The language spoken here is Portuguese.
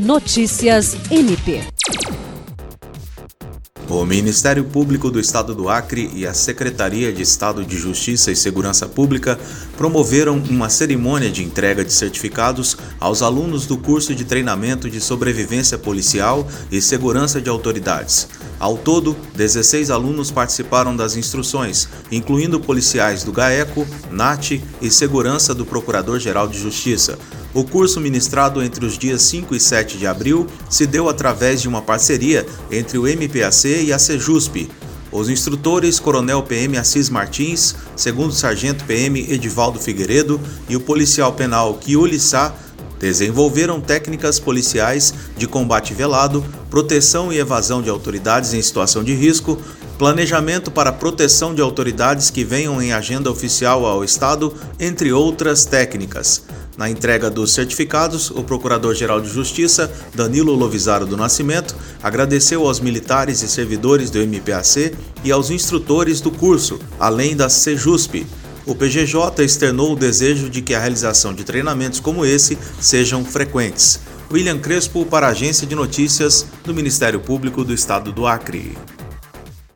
Notícias MP. O Ministério Público do Estado do Acre e a Secretaria de Estado de Justiça e Segurança Pública promoveram uma cerimônia de entrega de certificados aos alunos do curso de treinamento de sobrevivência policial e segurança de autoridades. Ao todo, 16 alunos participaram das instruções, incluindo policiais do GAECO, NAT e segurança do Procurador-Geral de Justiça. O curso ministrado entre os dias 5 e 7 de abril se deu através de uma parceria entre o MPAC e a Sejusp. Os instrutores Coronel PM Assis Martins, segundo Sargento PM Edivaldo Figueiredo e o policial penal Kiuli Sá desenvolveram técnicas policiais de combate velado, proteção e evasão de autoridades em situação de risco, planejamento para proteção de autoridades que venham em agenda oficial ao Estado, entre outras técnicas. Na entrega dos certificados, o Procurador-Geral de Justiça, Danilo Lovisaro do Nascimento, agradeceu aos militares e servidores do MPAC e aos instrutores do curso, além da Sejusp. O PGJ externou o desejo de que a realização de treinamentos como esse sejam frequentes. William Crespo para a Agência de Notícias do Ministério Público do Estado do Acre.